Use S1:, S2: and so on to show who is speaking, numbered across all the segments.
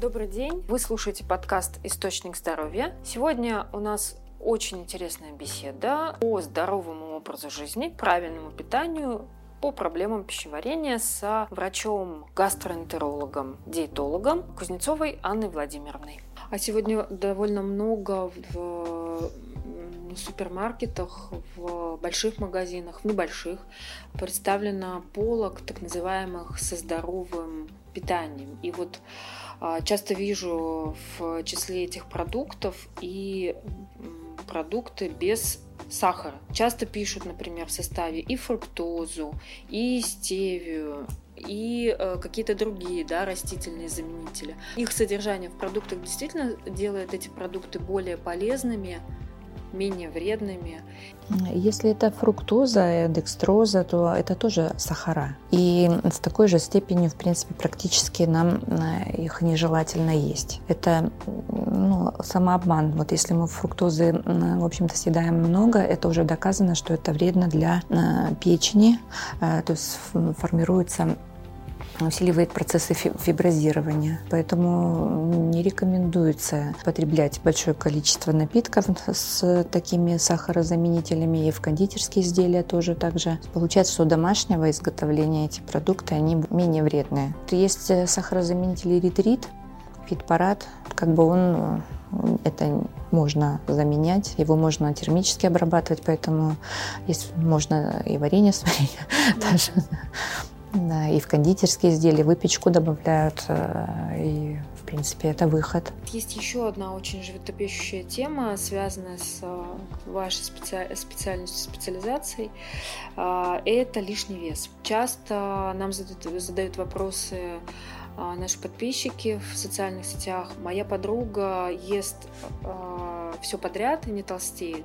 S1: Добрый день. Вы слушаете подкаст «Источник здоровья». Сегодня у нас очень интересная беседа о здоровому образу жизни, правильному питанию по проблемам пищеварения с врачом-гастроэнтерологом, диетологом Кузнецовой Анной Владимировной. А сегодня довольно много в супермаркетах, в больших магазинах, в небольших представлено полок так называемых со здоровым питанием. И вот часто вижу в числе этих продуктов и продукты без сахара. Часто пишут, например, в составе и фруктозу, и стевию, и э, какие-то другие да, растительные заменители. Их содержание в продуктах действительно делает эти продукты более полезными, менее вредными.
S2: Если это фруктоза, декстроза, то это тоже сахара. И с такой же степенью, в принципе, практически нам э, их нежелательно есть. Это ну, самообман. Вот если мы фруктозы, в общем-то, съедаем много, это уже доказано, что это вредно для э, печени. Э, то есть формируется усиливает процессы фиброзирования. Поэтому не рекомендуется потреблять большое количество напитков с такими сахарозаменителями и в кондитерские изделия тоже также. Получается, что домашнего изготовления эти продукты, они менее вредные. Есть э, сахарозаменитель эритрит, фитпарат, как бы он э, это можно заменять, его можно термически обрабатывать, поэтому есть, можно и варенье сварить даже. Да, и в кондитерские изделия выпечку добавляют, э, и в принципе это выход.
S1: Есть еще одна очень животрепещущая тема, связанная с э, вашей специ... специальностью, специализацией. А, это лишний вес. Часто нам задают, задают вопросы наши подписчики в социальных сетях. Моя подруга ест э, все подряд и не толстеет.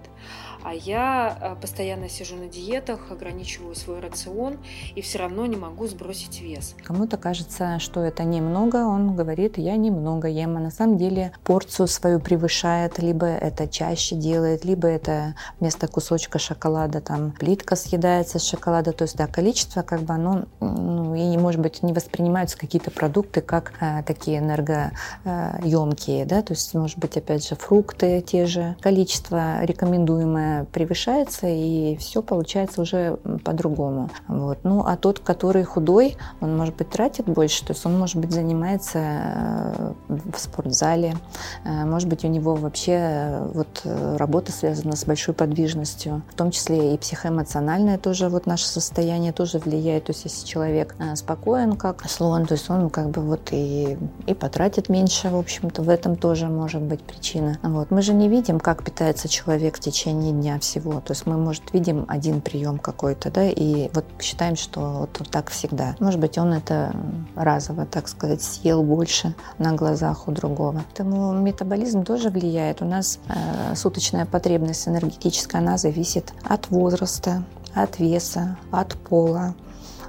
S1: А я э, постоянно сижу на диетах, ограничиваю свой рацион и все равно не могу сбросить вес.
S2: Кому-то кажется, что это немного, он говорит, я немного ем, а на самом деле порцию свою превышает, либо это чаще делает, либо это вместо кусочка шоколада там плитка съедается с шоколада, то есть да, количество как бы оно, ну, и может быть не воспринимаются какие-то продукты как э, такие энергоемкие, да, то есть может быть опять же фрукты те же, количество рекомендуемое превышается, и все получается уже по-другому. Вот. Ну, а тот, который худой, он, может быть, тратит больше, то есть он, может быть, занимается э, в спортзале, э, может быть, у него вообще э, вот работа связана с большой подвижностью, в том числе и психоэмоциональное тоже вот наше состояние тоже влияет, то есть если человек спокоен, как слон, то есть он как бы вот и, и потратит меньше, в общем-то, в этом тоже может быть причина. Вот. Мы же не видим, как питается человек в течение дня, всего. То есть мы, может, видим один прием какой-то, да, и вот считаем, что вот так всегда. Может быть, он это разово, так сказать, съел больше на глазах у другого. Поэтому метаболизм тоже влияет. У нас э, суточная потребность энергетическая, она зависит от возраста, от веса, от пола,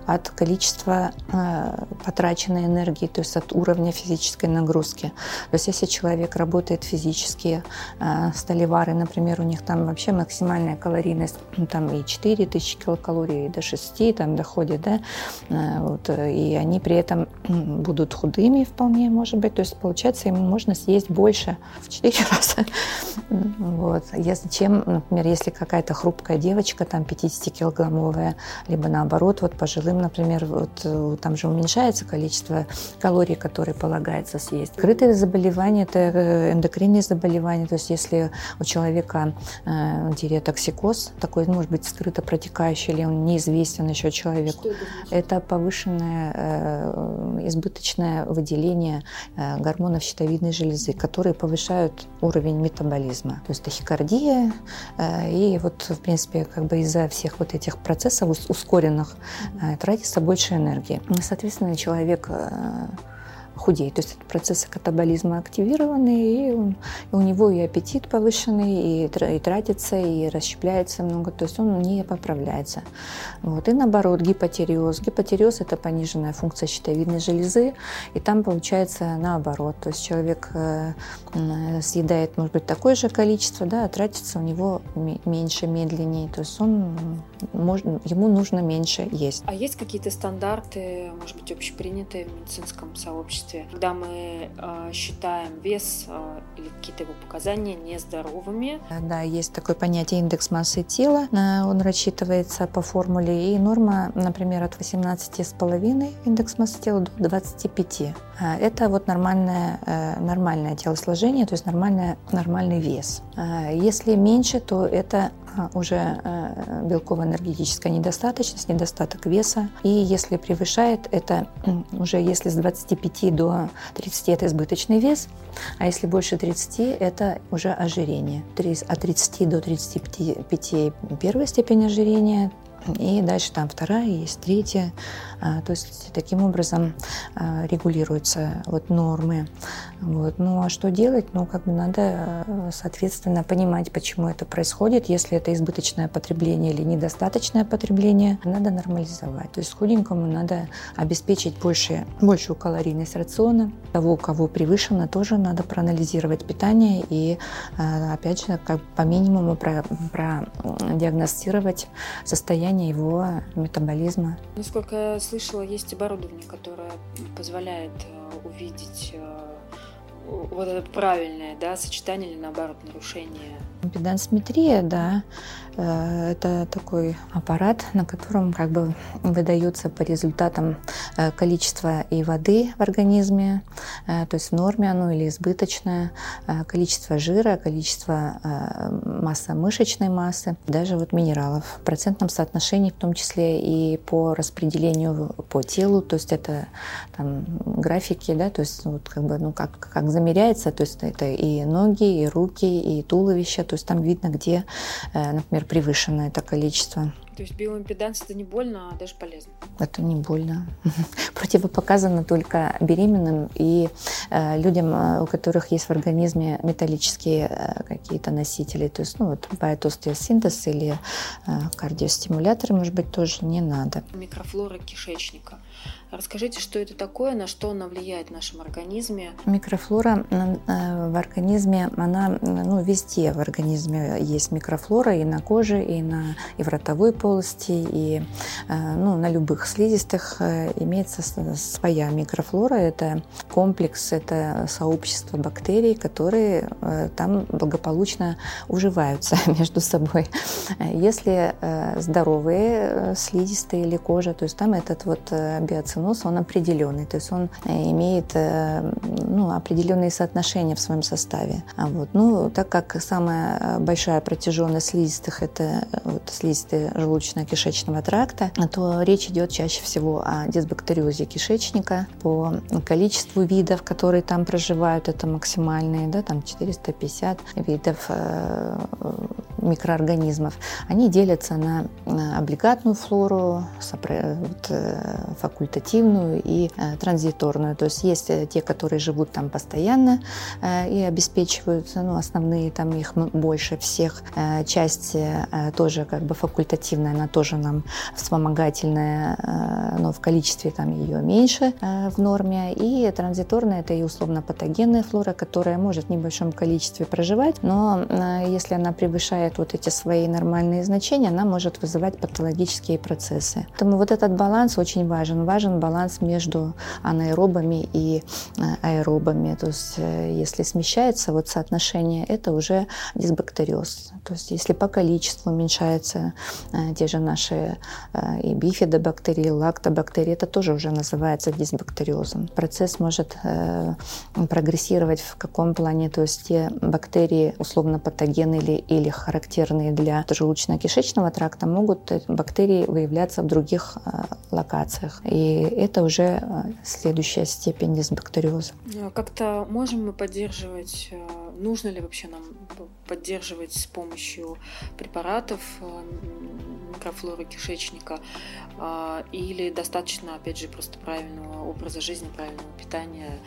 S2: от количества э, потраченной энергии, то есть от уровня физической нагрузки. То есть если человек работает физически, э, столевары, например, у них там вообще максимальная калорийность, ну, там и 4000 килокалорий, и до 6 там доходит, да, э, вот, и они при этом будут худыми вполне, может быть, то есть получается им можно съесть больше в 4 раза. Вот. Если, чем, например, если какая-то хрупкая девочка, там 50-килограммовая, либо наоборот, вот пожилым чем, например, вот э, там же уменьшается количество калорий, которые полагается съесть. Скрытые заболевания – это э, эндокринные заболевания, то есть если у человека э, такой, может быть, скрыто протекающий, или он неизвестен еще человеку, это, это повышенное э, избыточное выделение э, гормонов щитовидной железы, которые повышают уровень метаболизма. То есть тахикардия, э, и вот, в принципе, как бы из-за всех вот этих процессов ускоренных э, тратится больше энергии. Соответственно, человек э, худеет. То есть процессы катаболизма активированы, и, он, и у него и аппетит повышенный, и, и тратится, и расщепляется много, то есть он не поправляется. Вот. И наоборот, гипотериоз. Гипотериоз – это пониженная функция щитовидной железы, и там получается наоборот. То есть человек э, съедает, может быть, такое же количество, да, а тратится у него меньше, медленнее. То есть он, можно, ему нужно меньше есть.
S1: А есть какие-то стандарты, может быть, общепринятые в медицинском сообществе? Количестве, когда мы э, считаем вес э, или какие-то его показания нездоровыми.
S2: Да, есть такое понятие индекс массы тела, он рассчитывается по формуле, и норма, например, от 18,5 индекс массы тела до 25. Это вот нормальное, нормальное телосложение, то есть нормальное, нормальный вес. Если меньше, то это уже белково-энергетическая недостаточность, недостаток веса. И если превышает, это уже если с 25 до 30 это избыточный вес, а если больше 30 это уже ожирение. От 30 до 35 первая степень ожирения, и дальше там вторая, есть третья. А, то есть таким образом а, регулируются вот нормы. Вот. Ну а что делать? Ну как бы надо, соответственно, понимать, почему это происходит. Если это избыточное потребление или недостаточное потребление, надо нормализовать. То есть худенькому надо обеспечить больше, большую калорийность рациона. Того, у кого превышено, тоже надо проанализировать питание и, а, опять же, как по минимуму продиагностировать состояние его метаболизма.
S1: Насколько я слышала, есть оборудование, которое позволяет э, увидеть э, вот это правильное да, сочетание или наоборот нарушение?
S2: Педансметрия, да, э, это такой аппарат, на котором как бы выдается по результатам э, количество и воды в организме, э, то есть в норме оно или избыточное, количество жира, количество массы мышечной массы, даже вот минералов в процентном соотношении, в том числе и по распределению по телу, то есть это там графики, да, то есть вот как бы, ну как, как замеряется, то есть это и ноги, и руки, и туловище, то есть там видно, где, э, например, превышено это количество.
S1: То есть биоимпеданс это не больно, а даже полезно?
S2: Это не больно. Противопоказано только беременным и э, людям, э, у которых есть в организме металлические э, какие-то носители. То есть, ну вот, биотостеосинтез или э, кардиостимуляторы, может быть, тоже не надо.
S1: Микрофлора кишечника. Расскажите, что это такое, на что она влияет в нашем организме?
S2: Микрофлора э, в организме, она ну, везде в организме есть микрофлора и на коже, и, на, и в ротовой полости, и э, ну, на любых слизистых э, имеется своя микрофлора. Это комплекс, это сообщество бактерий, которые там благополучно уживаются между собой. Если здоровые слизистые или кожа, то есть там этот вот биоцин циноз, он определенный, то есть он э, имеет э, ну, определенные соотношения в своем составе. А вот, ну, так как самая э, большая протяженность слизистых – это вот, слизистые желудочно-кишечного тракта, то речь идет чаще всего о дисбактериозе кишечника. По количеству видов, которые там проживают, это максимальные, да, там 450 видов микроорганизмов. Они делятся на облигатную флору, факультативную факультативную и э, транзиторную. То есть есть э, те, которые живут там постоянно э, и обеспечивают, ну, основные там их больше всех. Часть тоже как бы факультативная, она тоже нам вспомогательная, но в количестве там ее меньше в норме. И транзиторная это и условно патогенная флора, которая может в небольшом количестве проживать, но если она превышает вот эти свои нормальные значения, она может вызывать патологические процессы. Поэтому вот этот баланс очень важен. Важен баланс между анаэробами и э, аэробами. То есть э, если смещается вот соотношение, это уже дисбактериоз. То есть если по количеству уменьшаются э, те же наши и бифидобактерии, лактобактерии, это тоже уже называется дисбактериозом. Процесс может прогрессировать в каком плане? То есть те бактерии, условно патогены или, или характерные для желудочно-кишечного тракта, могут бактерии выявляться в других локациях. И это уже э, следующая степень дисбактериоза.
S1: А как-то можем мы поддерживать, э, нужно ли вообще нам поддерживать с помощью препаратов э, микрофлоры кишечника или достаточно, опять же, просто правильного образа жизни, правильного питания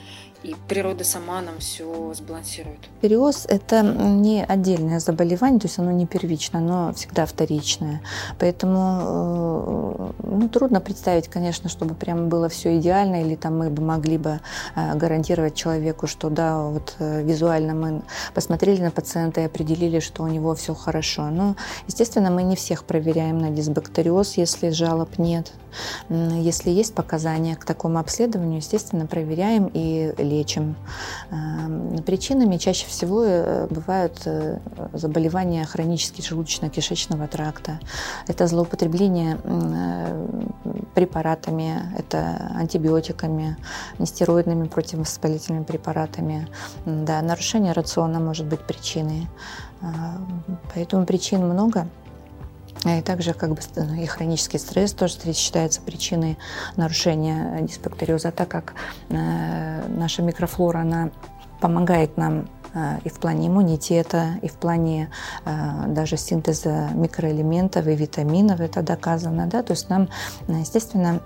S1: и природа сама нам все сбалансирует.
S2: Периоз – это не отдельное заболевание, то есть оно не первичное, но всегда вторичное. Поэтому ну, трудно представить, конечно, чтобы прямо было все идеально, или там мы бы могли бы э, гарантировать человеку, что да, вот э, визуально мы посмотрели на пациента и определили, что у него все хорошо. Но, естественно, мы не всех проверяем на дисбактериоз, если жалоб нет. Если есть показания к такому обследованию, естественно, проверяем и лечим. Эм, причинами чаще всего э, бывают э, заболевания хронически желудочно-кишечного тракта. Это злоупотребление э, препаратами, это антибиотиками, нестероидными противовоспалительными препаратами. Да, нарушение рациона может быть причиной. Поэтому причин много. И также как бы и хронический стресс тоже считается причиной нарушения дисбактериоза, так как э, наша микрофлора, она помогает нам э, и в плане иммунитета, и в плане э, даже синтеза микроэлементов и витаминов, это доказано, да, то есть нам, естественно,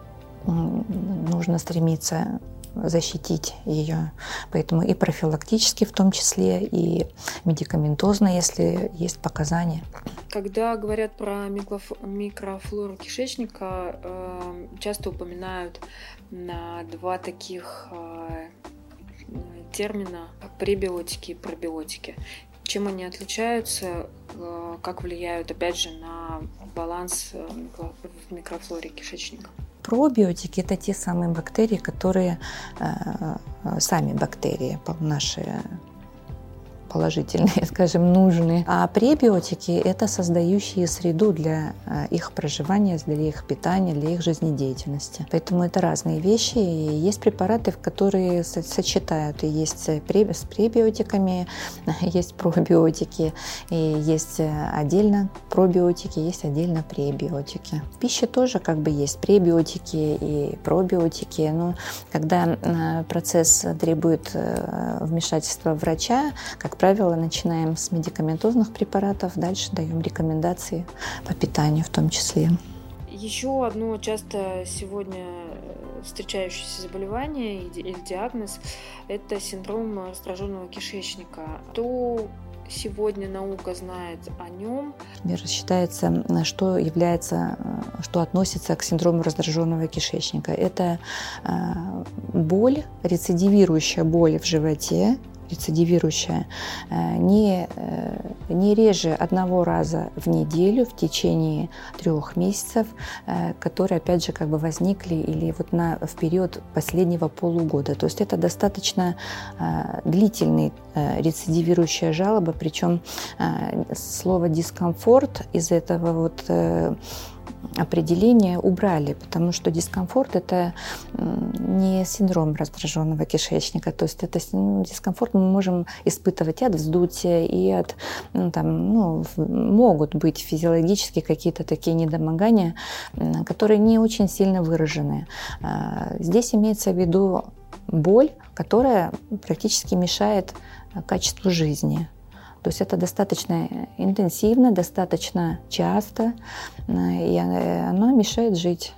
S2: нужно стремиться защитить ее. Поэтому и профилактически в том числе, и медикаментозно, если есть показания.
S1: Когда говорят про микрофлору кишечника, э, часто упоминают на два таких э, термина пребиотики и пробиотики. Чем они отличаются, э, как влияют, опять же, на баланс в микрофлоре кишечника?
S2: Пробиотики – это те самые бактерии, которые э, э, сами бактерии, наши положительные, скажем, нужные. А пребиотики – это создающие среду для э, их проживания, для их питания, для их жизнедеятельности. Поэтому это разные вещи. И есть препараты, в которые сочетают. И есть с пребиотиками, есть пробиотики, и есть э, отдельно пробиотики, есть отдельно пребиотики. В пище тоже как бы есть пребиотики и пробиотики. Но когда э, процесс требует вмешательства врача, как правило, начинаем с медикаментозных препаратов, дальше даем рекомендации по питанию в том числе.
S1: Еще одно часто сегодня встречающееся заболевание или диагноз – это синдром раздраженного кишечника. То сегодня наука знает о нем?
S2: Считается, что является, что относится к синдрому раздраженного кишечника. Это э, боль, рецидивирующая боль в животе, рецидивирующая, э, не, э, не реже одного раза в неделю в течение трех месяцев, э, которые, опять же, как бы возникли или вот на, в период последнего полугода. То есть это достаточно длительный рецидивирующая жалоба, причем слово дискомфорт из этого вот определение убрали, потому что дискомфорт – это не синдром раздраженного кишечника, то есть это ну, дискомфорт мы можем испытывать и от вздутия, и от, ну, там, ну, могут быть физиологически какие-то такие недомогания, которые не очень сильно выражены. А, здесь имеется в виду боль, которая практически мешает качеству жизни. То есть это достаточно интенсивно, достаточно часто, э, и оно мешает жить.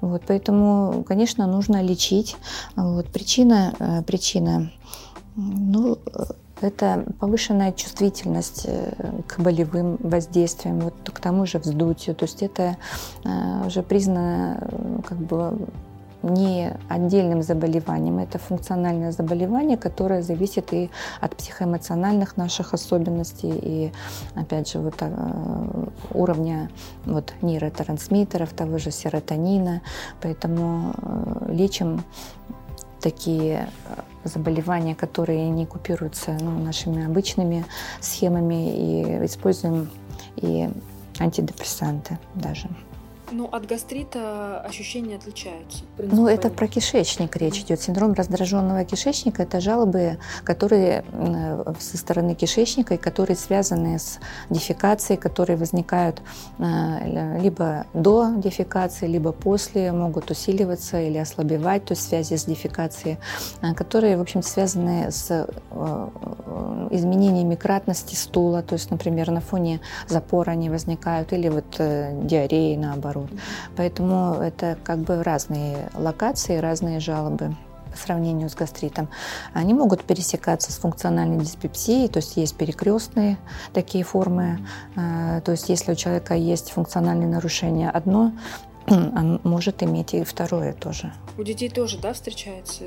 S2: Вот, поэтому, конечно, нужно лечить. Вот, причина, э, причина ну, это повышенная чувствительность э, к болевым воздействиям, вот к тому же вздутию. То есть это уже признано как бы не отдельным заболеванием. Это функциональное заболевание, которое зависит и от психоэмоциональных наших особенностей, и, опять же, вот, э, уровня вот, нейротрансмиттеров, того же серотонина. Поэтому э, лечим такие э, заболевания, которые не купируются ну, нашими обычными схемами, и используем и антидепрессанты даже.
S1: Ну, от гастрита ощущения отличаются.
S2: Ну, это про кишечник речь идет. Синдром раздраженного кишечника – это жалобы, которые со стороны кишечника, и которые связаны с дефекацией, которые возникают э, либо до дефекации, либо после, могут усиливаться или ослабевать, то есть связи с дефекацией, э, которые, в общем связаны с э, изменениями кратности стула, то есть, например, на фоне запора они возникают, или вот диареи наоборот. Поэтому это как бы разные локации, разные жалобы по сравнению с гастритом. Они могут пересекаться с функциональной диспепсией, то есть есть перекрестные такие формы. Э, то есть если у человека есть функциональные нарушения одно, может иметь и второе тоже.
S1: У детей тоже, да, встречается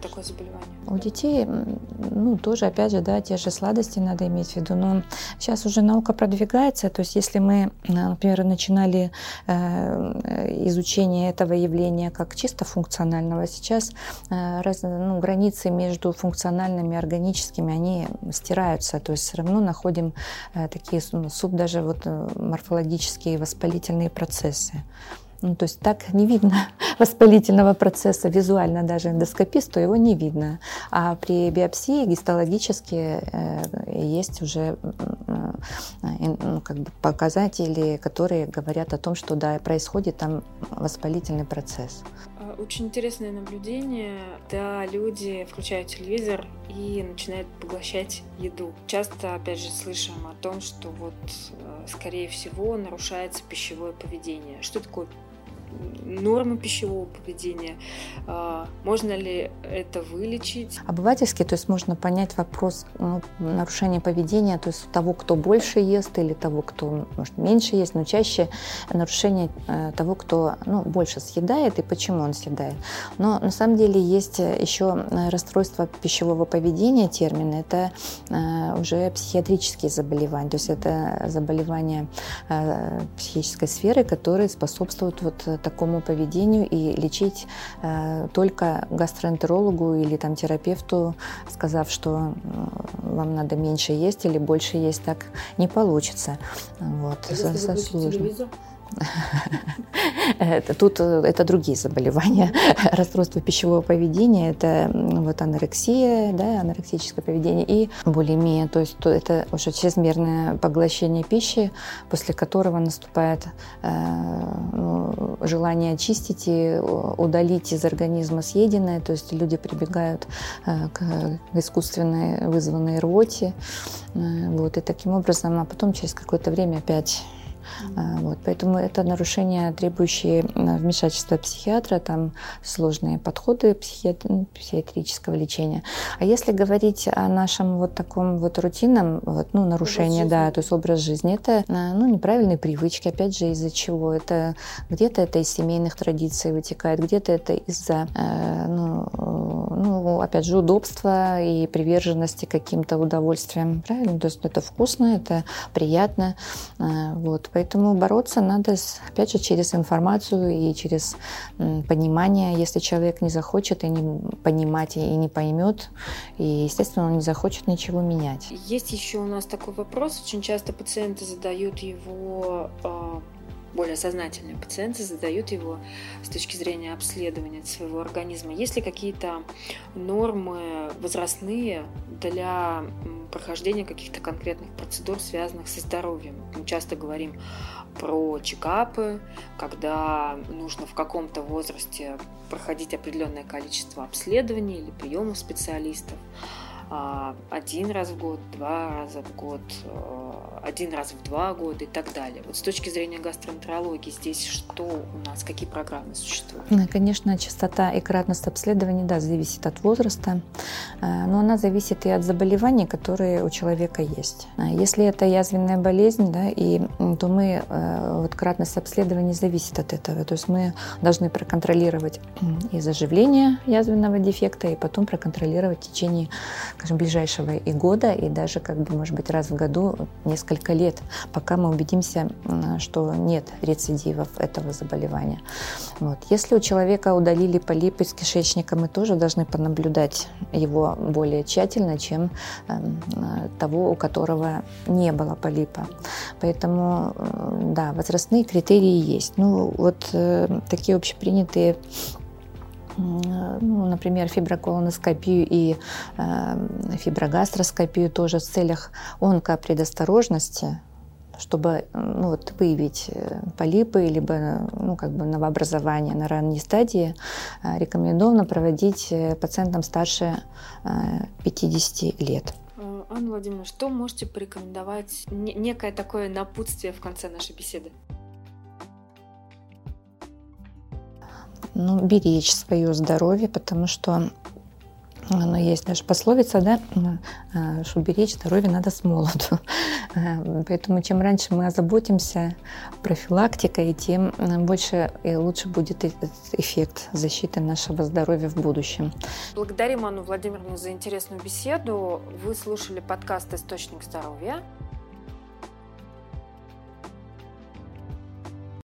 S1: такое заболевание?
S2: У детей, ну, тоже, опять же, да, те же сладости надо иметь в виду. Но сейчас уже наука продвигается. То есть, если мы, например, начинали э, изучение этого явления как чисто функционального, сейчас э, раз, ну, границы между функциональными и органическими, они стираются. То есть, все равно находим э, такие, ну, суд даже вот морфологические воспалительные процессы. Ну, то есть так не видно воспалительного процесса визуально, даже эндоскописту его не видно. А при биопсии гистологически э, есть уже э, ну, как бы показатели, которые говорят о том, что да, происходит там воспалительный процесс.
S1: А, очень интересное наблюдение, да, люди включают телевизор и начинают поглощать еду. Часто, опять же, слышим о том, что вот, э, скорее всего, нарушается пищевое поведение. Что такое нормы пищевого поведения. А, можно ли это вылечить?
S2: Обывательски, то есть можно понять вопрос ну, нарушения поведения, то есть того, кто больше ест или того, кто может меньше ест, но чаще нарушение э, того, кто ну, больше съедает и почему он съедает. Но на самом деле есть еще расстройство пищевого поведения, термин, это э, уже психиатрические заболевания, то есть это заболевания э, психической сферы, которые способствуют вот такому поведению и лечить э, только гастроэнтерологу или там терапевту, сказав, что вам надо меньше есть или больше есть, так не получится. Вот,
S1: а если за,
S2: Тут э, это другие заболевания. Расстройство пищевого поведения – это вот анорексия, да, анорексическое поведение и булимия. То есть это уже чрезмерное поглощение пищи, после которого наступает э, ну, желание очистить и удалить из организма съеденное. То есть люди прибегают э, к искусственной вызванной рвоте. Вот, и таким образом, а потом через какое-то время опять. Вот, поэтому это нарушения, требующие вмешательства психиатра, там сложные подходы психиатр... Психиатрического лечения. А если говорить о нашем вот таком вот рутинном вот, ну, нарушении, да, то есть образ жизни, это а, ну, неправильные привычки, опять же, из-за чего? Это где-то это из семейных традиций вытекает, где-то это из-за, э, ну, ну, опять же, удобства и приверженности каким-то удовольствиям, правильно? То есть это вкусно, это приятно, вот, Поэтому бороться надо, опять же, через информацию и через понимание. Если человек не захочет и не понимать, и не поймет, и, естественно, он не захочет ничего менять.
S1: Есть еще у нас такой вопрос. Очень часто пациенты задают его а, более сознательные пациенты задают его с точки зрения обследования своего организма. Есть ли какие-то нормы возрастные для прохождения каких-то конкретных процедур, связанных со здоровьем? Мы часто говорим про чекапы, когда нужно в каком-то возрасте проходить определенное количество обследований или приемов специалистов. А, один раз в год, два раза в год, а, один раз в два года и так далее. Вот с точки зрения гастроэнтерологии здесь что у нас, какие программы существуют?
S2: Ну, конечно, частота и кратность обследований, да, зависит от возраста, а, но она зависит и от заболеваний, которые у человека есть. Если это язвенная болезнь, да, и, то мы, вот кратность обследований зависит от этого. То есть мы должны проконтролировать и заживление язвенного дефекта, и потом проконтролировать течение скажем, ближайшего и года, и даже, как бы, может быть, раз в году несколько лет, пока мы убедимся, что нет рецидивов этого заболевания. Вот. Если у человека удалили полипы с кишечника, мы тоже должны понаблюдать его более тщательно, чем э, того, у которого не было полипа. Поэтому, э, да, возрастные критерии есть. Ну, вот э, такие общепринятые ну, например, фиброколоноскопию и э, фиброгастроскопию тоже в целях онкопредосторожности, чтобы ну, вот, выявить э, полипы либо ну, как бы новообразование на ранней стадии, э, рекомендовано проводить э, пациентам старше 50 лет.
S1: Анна Владимировна, что можете порекомендовать, некое такое напутствие в конце нашей беседы?
S2: Ну, беречь свое здоровье, потому что Но есть даже пословица, да, что беречь здоровье надо с молоду. Поэтому чем раньше мы озаботимся профилактикой, тем больше и лучше будет эффект защиты нашего здоровья в будущем.
S1: Благодарим Анну Владимировну за интересную беседу. Вы слушали подкаст «Источник здоровья».